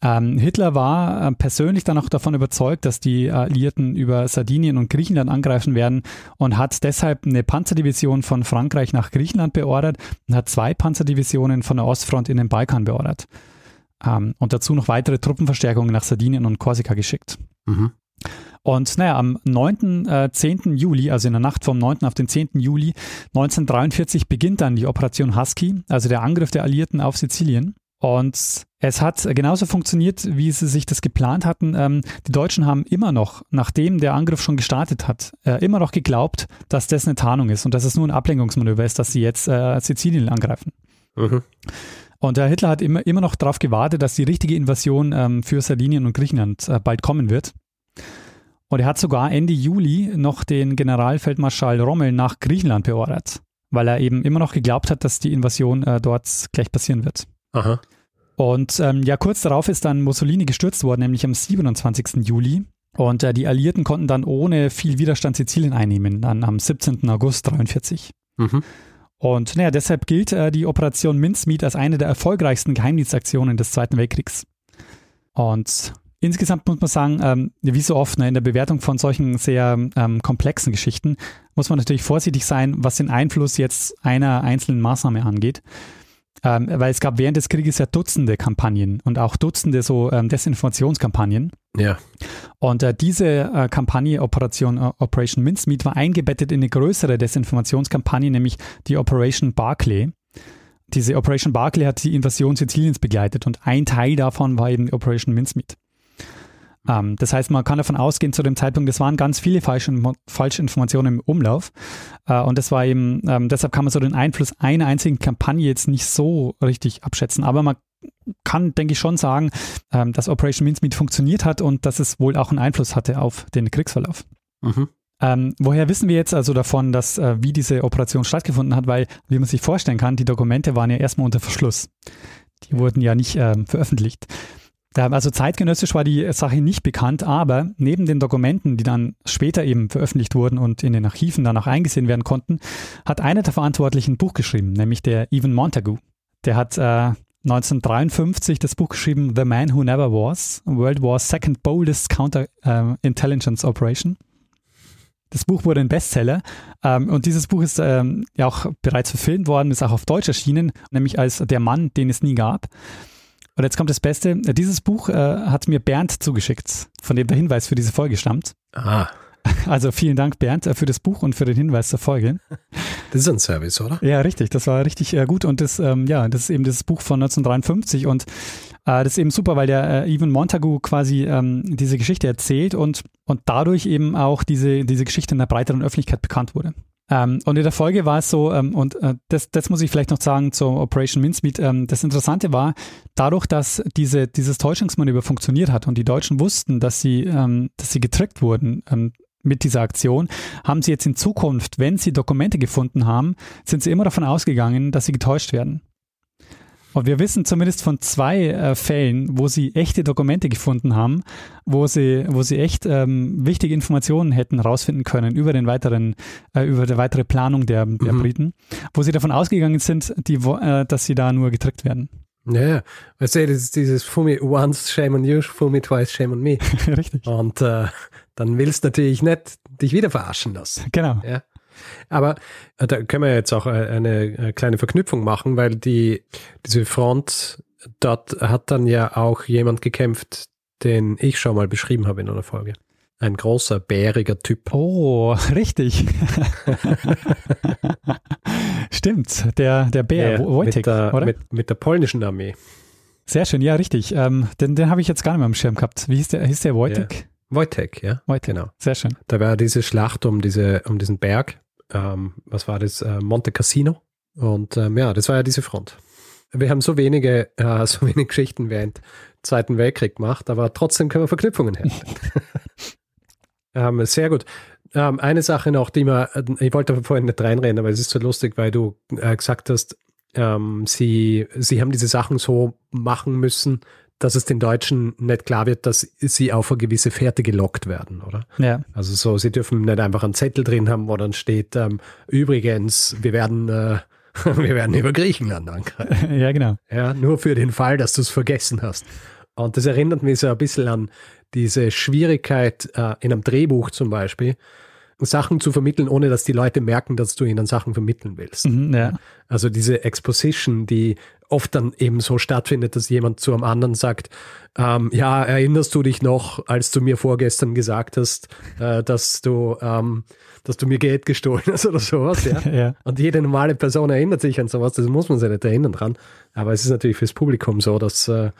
ähm, Hitler war äh, persönlich dann auch davon überzeugt, dass die Alliierten über Sardinien und Griechenland angreifen werden und hat deshalb eine Panzerdivision von Frankreich nach Griechenland beordert und hat zwei Panzerdivisionen von der Ostfront in den Balkan beordert. Ähm, und dazu noch weitere Truppenverstärkungen nach Sardinien und Korsika geschickt. Mhm. Und naja, am 9., äh, 10. Juli, also in der Nacht vom 9. auf den 10. Juli 1943 beginnt dann die Operation Husky, also der Angriff der Alliierten auf Sizilien. Und es hat genauso funktioniert, wie sie sich das geplant hatten. Ähm, die Deutschen haben immer noch, nachdem der Angriff schon gestartet hat, äh, immer noch geglaubt, dass das eine Tarnung ist und dass es nur ein Ablenkungsmanöver ist, dass sie jetzt äh, Sizilien angreifen. Mhm. Und der Hitler hat immer, immer noch darauf gewartet, dass die richtige Invasion ähm, für Sardinien und Griechenland äh, bald kommen wird. Und er hat sogar Ende Juli noch den Generalfeldmarschall Rommel nach Griechenland beordert, weil er eben immer noch geglaubt hat, dass die Invasion äh, dort gleich passieren wird. Aha. Und ähm, ja, kurz darauf ist dann Mussolini gestürzt worden, nämlich am 27. Juli. Und äh, die Alliierten konnten dann ohne viel Widerstand Sizilien einnehmen, dann am 17. August 1943. Mhm. Und naja, deshalb gilt äh, die Operation Mincemeat als eine der erfolgreichsten Geheimdienstaktionen des Zweiten Weltkriegs. Und insgesamt muss man sagen, ähm, wie so oft ne, in der Bewertung von solchen sehr ähm, komplexen Geschichten, muss man natürlich vorsichtig sein, was den Einfluss jetzt einer einzelnen Maßnahme angeht. Ähm, weil es gab während des Krieges ja Dutzende Kampagnen und auch Dutzende so ähm, Desinformationskampagnen. Ja. Und äh, diese äh, Kampagne Operation äh, Operation Mincemeat war eingebettet in eine größere Desinformationskampagne, nämlich die Operation Barclay. Diese Operation Barclay hat die Invasion Siziliens begleitet und ein Teil davon war eben Operation Mincemeat. Ähm, das heißt, man kann davon ausgehen, zu dem Zeitpunkt, es waren ganz viele falsche, falsche Informationen im Umlauf. Äh, und das war eben, ähm, deshalb kann man so den Einfluss einer einzigen Kampagne jetzt nicht so richtig abschätzen. Aber man kann, denke ich, schon sagen, ähm, dass Operation Mincemeat funktioniert hat und dass es wohl auch einen Einfluss hatte auf den Kriegsverlauf. Mhm. Ähm, woher wissen wir jetzt also davon, dass äh, wie diese Operation stattgefunden hat? Weil, wie man sich vorstellen kann, die Dokumente waren ja erstmal unter Verschluss. Die wurden ja nicht ähm, veröffentlicht. Also zeitgenössisch war die Sache nicht bekannt, aber neben den Dokumenten, die dann später eben veröffentlicht wurden und in den Archiven dann auch eingesehen werden konnten, hat einer der Verantwortlichen ein Buch geschrieben, nämlich der Evan Montagu. Der hat äh, 1953 das Buch geschrieben The Man Who Never Was, World War's Second Boldest Counter äh, Operation. Das Buch wurde ein Bestseller ähm, und dieses Buch ist ähm, ja auch bereits verfilmt worden, ist auch auf Deutsch erschienen, nämlich als Der Mann, den es nie gab. Und jetzt kommt das Beste. Dieses Buch äh, hat mir Bernd zugeschickt, von dem der Hinweis für diese Folge stammt. Ah. Also vielen Dank, Bernd, äh, für das Buch und für den Hinweis zur Folge. Das ist ein Service, oder? Ja, richtig. Das war richtig äh, gut. Und das, ähm, ja, das ist eben das Buch von 1953. Und äh, das ist eben super, weil der äh, Evan Montagu quasi ähm, diese Geschichte erzählt und, und dadurch eben auch diese, diese Geschichte in der breiteren Öffentlichkeit bekannt wurde. Ähm, und in der Folge war es so, ähm, und äh, das, das muss ich vielleicht noch sagen zur Operation Mincemeat, ähm, das Interessante war, dadurch, dass diese, dieses Täuschungsmanöver funktioniert hat und die Deutschen wussten, dass sie, ähm, dass sie getrickt wurden ähm, mit dieser Aktion, haben sie jetzt in Zukunft, wenn sie Dokumente gefunden haben, sind sie immer davon ausgegangen, dass sie getäuscht werden. Und wir wissen zumindest von zwei äh, Fällen, wo sie echte Dokumente gefunden haben, wo sie, wo sie echt ähm, wichtige Informationen hätten rausfinden können über den weiteren, äh, über die weitere Planung der, der mhm. Briten, wo sie davon ausgegangen sind, die, äh, dass sie da nur getrickt werden. Ja, ja. Weißt du, das ist dieses Fool me once, shame on you, fool me twice, shame on me. Richtig. Und äh, dann willst du natürlich nicht dich wieder verarschen lassen. Genau. Ja. Aber äh, da können wir jetzt auch äh, eine äh, kleine Verknüpfung machen, weil die, diese Front, dort hat dann ja auch jemand gekämpft, den ich schon mal beschrieben habe in einer Folge. Ein großer, bäriger Typ. Oh, richtig. Stimmt, der, der Bär, ja, Wojtek, mit der, oder? Mit, mit, der polnischen Armee. Sehr schön, ja, richtig. Ähm, den den habe ich jetzt gar nicht mehr am Schirm gehabt. Wie hieß der, hieß der Wojtek? Wojtek, ja. Wojtek, genau. Sehr schön. Da war diese Schlacht um, diese, um diesen Berg ähm, was war das, äh, Monte Cassino. Und ähm, ja, das war ja diese Front. Wir haben so wenige, äh, so wenige Geschichten während Zweiten Weltkrieg gemacht, aber trotzdem können wir Verknüpfungen herstellen. ähm, sehr gut. Ähm, eine Sache noch, die man, äh, ich wollte vorhin nicht reinreden, aber es ist so lustig, weil du äh, gesagt hast, ähm, sie, sie haben diese Sachen so machen müssen, dass es den Deutschen nicht klar wird, dass sie auf eine gewisse Fährte gelockt werden, oder? Ja. Also so, sie dürfen nicht einfach einen Zettel drin haben, wo dann steht, ähm, übrigens, wir werden, äh, wir werden über Griechenland angreifen. ja, genau. Ja, nur für den Fall, dass du es vergessen hast. Und das erinnert mich so ein bisschen an diese Schwierigkeit äh, in einem Drehbuch zum Beispiel, Sachen zu vermitteln, ohne dass die Leute merken, dass du ihnen Sachen vermitteln willst. Mhm, ja. Also diese Exposition, die oft dann eben so stattfindet, dass jemand zu einem anderen sagt, ähm, ja, erinnerst du dich noch, als du mir vorgestern gesagt hast, äh, dass du, ähm, dass du mir Geld gestohlen hast oder sowas, ja? ja. Und jede normale Person erinnert sich an sowas, das muss man sich nicht erinnern dran. Aber es ist natürlich fürs Publikum so, dass, äh,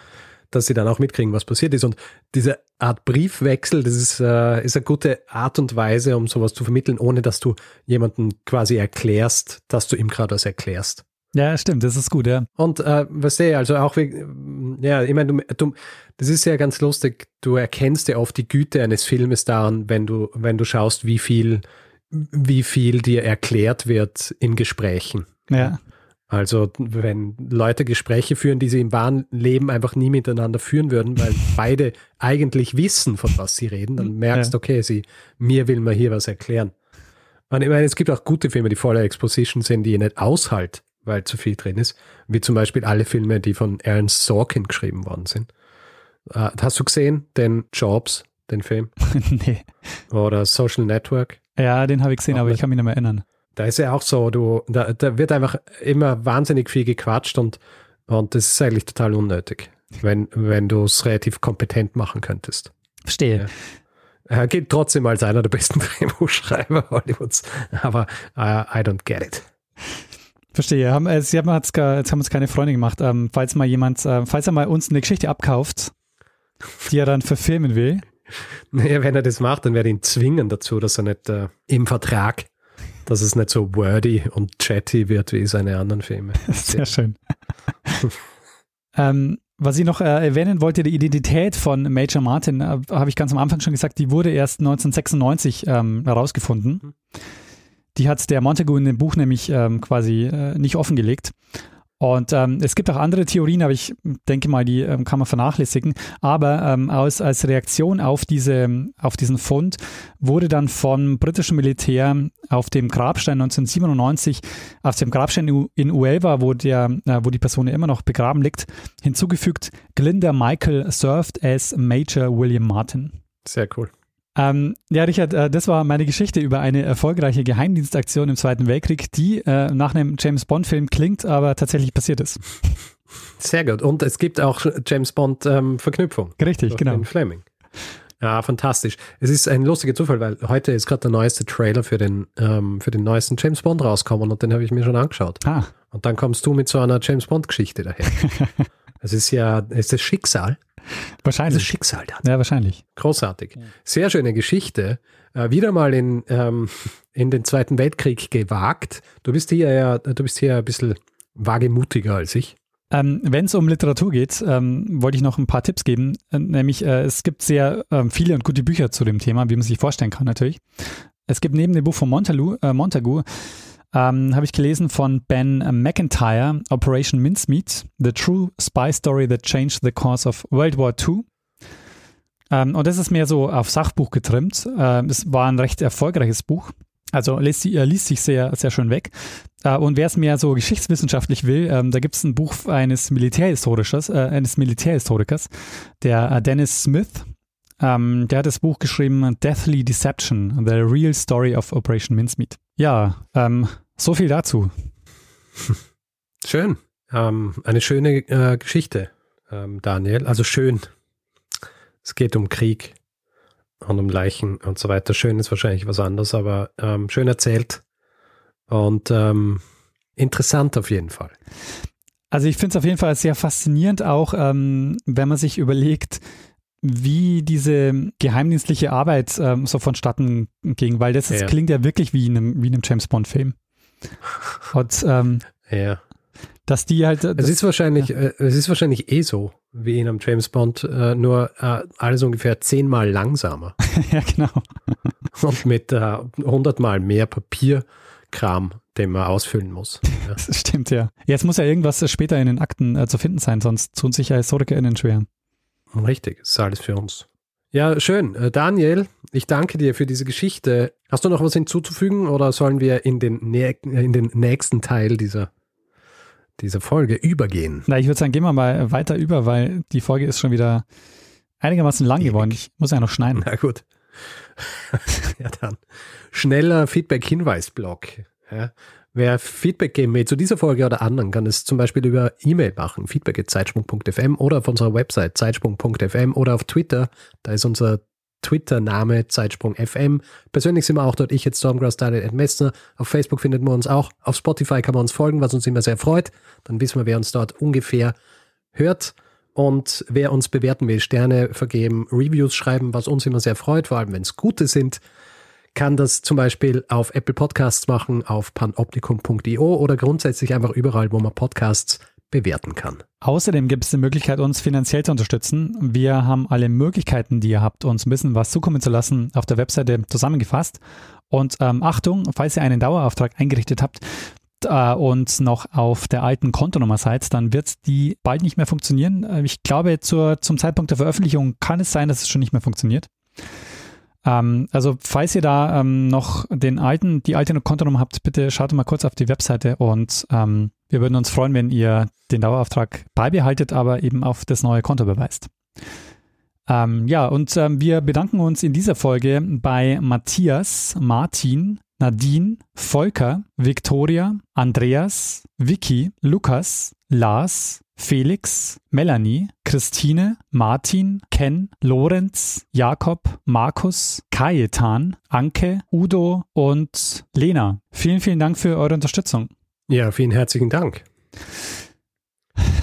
dass sie dann auch mitkriegen, was passiert ist. Und diese Art Briefwechsel, das ist, äh, ist eine gute Art und Weise, um sowas zu vermitteln, ohne dass du jemanden quasi erklärst, dass du ihm gerade was erklärst. Ja, stimmt, das ist gut, ja. Und äh, was sehe also auch, ja, ich meine, du, du, das ist ja ganz lustig, du erkennst ja oft die Güte eines Filmes daran, wenn du, wenn du schaust, wie viel, wie viel dir erklärt wird in Gesprächen. Ja. Also wenn Leute Gespräche führen, die sie im wahren Leben einfach nie miteinander führen würden, weil beide eigentlich wissen, von was sie reden, dann merkst du, ja. okay, sie, mir will man hier was erklären. Und ich meine, es gibt auch gute Filme, die voller Exposition sind, die ich nicht aushalt, weil zu viel drin ist. Wie zum Beispiel alle Filme, die von Ernst Sorkin geschrieben worden sind. Uh, hast du gesehen, den Jobs, den Film? nee. Oder Social Network? Ja, den habe ich gesehen, auch aber nicht. ich kann mich nicht mehr erinnern. Da ist ja auch so, du, da, da wird einfach immer wahnsinnig viel gequatscht und, und das ist eigentlich total unnötig, wenn, wenn du es relativ kompetent machen könntest. Verstehe. Ja. Er geht trotzdem als einer der besten Drehbuchschreiber Hollywoods, aber uh, I don't get it. Verstehe. Haben, äh, Sie haben jetzt, jetzt haben uns keine Freunde gemacht. Ähm, falls mal jemand, äh, falls er mal uns eine Geschichte abkauft, die er dann verfilmen will. Naja, wenn er das macht, dann werde ich ihn zwingen dazu, dass er nicht äh, im Vertrag, dass es nicht so wordy und chatty wird wie seine anderen Filme. Sehr schön. ähm, was ich noch äh, erwähnen wollte, die Identität von Major Martin, äh, habe ich ganz am Anfang schon gesagt, die wurde erst 1996 ähm, herausgefunden. Die hat der Montagu in dem Buch nämlich ähm, quasi äh, nicht offengelegt. Und ähm, es gibt auch andere Theorien, aber ich denke mal, die ähm, kann man vernachlässigen. Aber ähm, aus, als Reaktion auf, diese, auf diesen Fund wurde dann vom britischen Militär auf dem Grabstein 1997, auf dem Grabstein in Uelva, wo, der, äh, wo die Person immer noch begraben liegt, hinzugefügt, Glinda Michael served as Major William Martin. Sehr cool. Ähm, ja, Richard, äh, das war meine Geschichte über eine erfolgreiche Geheimdienstaktion im Zweiten Weltkrieg, die äh, nach einem James Bond-Film klingt, aber tatsächlich passiert ist. Sehr gut. Und es gibt auch James Bond-Verknüpfung. Ähm, Richtig, genau. In Fleming. Ja, fantastisch. Es ist ein lustiger Zufall, weil heute ist gerade der neueste Trailer für den, ähm, für den neuesten James Bond rausgekommen und den habe ich mir schon angeschaut. Ah. Und dann kommst du mit so einer James Bond-Geschichte daher. es ist ja, es ist das Schicksal, Wahrscheinlich. Das Schicksal dann. Ja, wahrscheinlich. Großartig. Sehr schöne Geschichte. Äh, wieder mal in, ähm, in den Zweiten Weltkrieg gewagt. Du bist hier ja, du bist hier ein bisschen wagemutiger als ich. Ähm, Wenn es um Literatur geht, ähm, wollte ich noch ein paar Tipps geben. Äh, nämlich, äh, es gibt sehr ähm, viele und gute Bücher zu dem Thema, wie man sich vorstellen kann, natürlich. Es gibt neben dem Buch von Montagu, äh, Montagu ähm, habe ich gelesen von Ben McIntyre, Operation Mincemeat, The True Spy Story That Changed the Course of World War II. Ähm, und das ist mehr so auf Sachbuch getrimmt. Ähm, es war ein recht erfolgreiches Buch. Also liest, äh, liest sich sehr, sehr schön weg. Äh, und wer es mehr so geschichtswissenschaftlich will, ähm, da gibt es ein Buch eines Militärhistorikers, äh, eines Militärhistorikers, der äh, Dennis Smith. Ähm, der hat das Buch geschrieben Deathly Deception, The Real Story of Operation Mincemeat. Ja, ähm, so viel dazu. Schön. Ähm, eine schöne äh, Geschichte, ähm, Daniel. Also schön. Es geht um Krieg und um Leichen und so weiter. Schön ist wahrscheinlich was anderes, aber ähm, schön erzählt und ähm, interessant auf jeden Fall. Also ich finde es auf jeden Fall sehr faszinierend, auch ähm, wenn man sich überlegt, wie diese geheimdienstliche Arbeit ähm, so vonstatten ging, weil das, das ja. klingt ja wirklich wie in einem, wie in einem James Bond-Film. Und ähm, ja. dass die halt. Das, es ist wahrscheinlich, ja. äh, es ist wahrscheinlich eh so, wie in einem James Bond, äh, nur äh, alles ungefähr zehnmal langsamer. ja, genau. Und mit äh, hundertmal mehr Papierkram, den man ausfüllen muss. Ja. Das stimmt, ja. Jetzt muss ja irgendwas später in den Akten äh, zu finden sein, sonst tun sich ja HistorikerInnen schwer. Richtig, ist alles für uns. Ja, schön. Äh, Daniel, ich danke dir für diese Geschichte. Hast du noch was hinzuzufügen oder sollen wir in den, in den nächsten Teil dieser, dieser Folge übergehen? Na, ich würde sagen, gehen wir mal weiter über, weil die Folge ist schon wieder einigermaßen lang geworden. Ich muss ja noch schneiden. Na gut. ja, dann. Schneller Feedback-Hinweis-Blog. Ja. Wer Feedback geben will zu dieser Folge oder anderen, kann es zum Beispiel über E-Mail machen, feedback.zeitsprung.fm oder auf unserer Website zeitsprung.fm oder auf Twitter, da ist unser Twitter-Name Zeitsprung.fm. Persönlich sind wir auch dort, ich jetzt Stormgrass, Daniel Ed Messner. Auf Facebook findet man uns auch. Auf Spotify kann man uns folgen, was uns immer sehr freut. Dann wissen wir, wer uns dort ungefähr hört. Und wer uns bewerten will, Sterne vergeben, Reviews schreiben, was uns immer sehr freut, vor allem wenn es gute sind kann das zum Beispiel auf Apple Podcasts machen, auf panoptikum.io oder grundsätzlich einfach überall, wo man Podcasts bewerten kann. Außerdem gibt es die Möglichkeit, uns finanziell zu unterstützen. Wir haben alle Möglichkeiten, die ihr habt, uns ein bisschen was zukommen zu lassen, auf der Webseite zusammengefasst. Und ähm, Achtung, falls ihr einen Dauerauftrag eingerichtet habt, äh, und noch auf der alten Kontonummer seid, dann wird die bald nicht mehr funktionieren. Äh, ich glaube, zur, zum Zeitpunkt der Veröffentlichung kann es sein, dass es schon nicht mehr funktioniert. Ähm, also falls ihr da ähm, noch den alten, die alte Kontonummer habt, bitte schaut mal kurz auf die Webseite und ähm, wir würden uns freuen, wenn ihr den Dauerauftrag beibehaltet, aber eben auf das neue Konto beweist. Ähm, ja, und ähm, wir bedanken uns in dieser Folge bei Matthias, Martin, Nadine, Volker, Viktoria, Andreas, Vicky, Lukas, Lars, Felix, Melanie, Christine, Martin, Ken, Lorenz, Jakob, Markus, Kajetan, Anke, Udo und Lena. Vielen, vielen Dank für eure Unterstützung. Ja, vielen herzlichen Dank.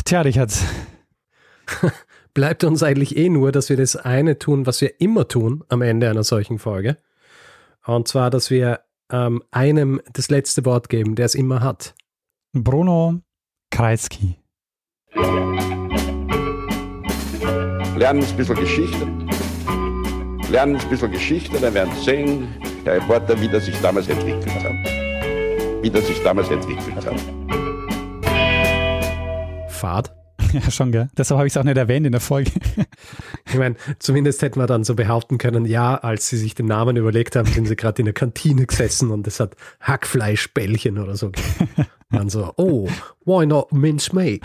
Tja, Richard. Bleibt uns eigentlich eh nur, dass wir das eine tun, was wir immer tun am Ende einer solchen Folge. Und zwar, dass wir ähm, einem das letzte Wort geben, der es immer hat. Bruno Kreisky. Lernen ein bisschen Geschichte. Lernen ein bisschen Geschichte, dann werden Sie sehen, Herr Reporter, wie das sich damals entwickelt hat. Wie das sich damals entwickelt hat. fad. Ja, schon, gell? Deshalb habe ich es auch nicht erwähnt in der Folge. Ich meine, zumindest hätten wir dann so behaupten können, ja, als sie sich den Namen überlegt haben, sind sie gerade in der Kantine gesessen und es hat Hackfleischbällchen oder so. Dann so, oh, why not mince meat?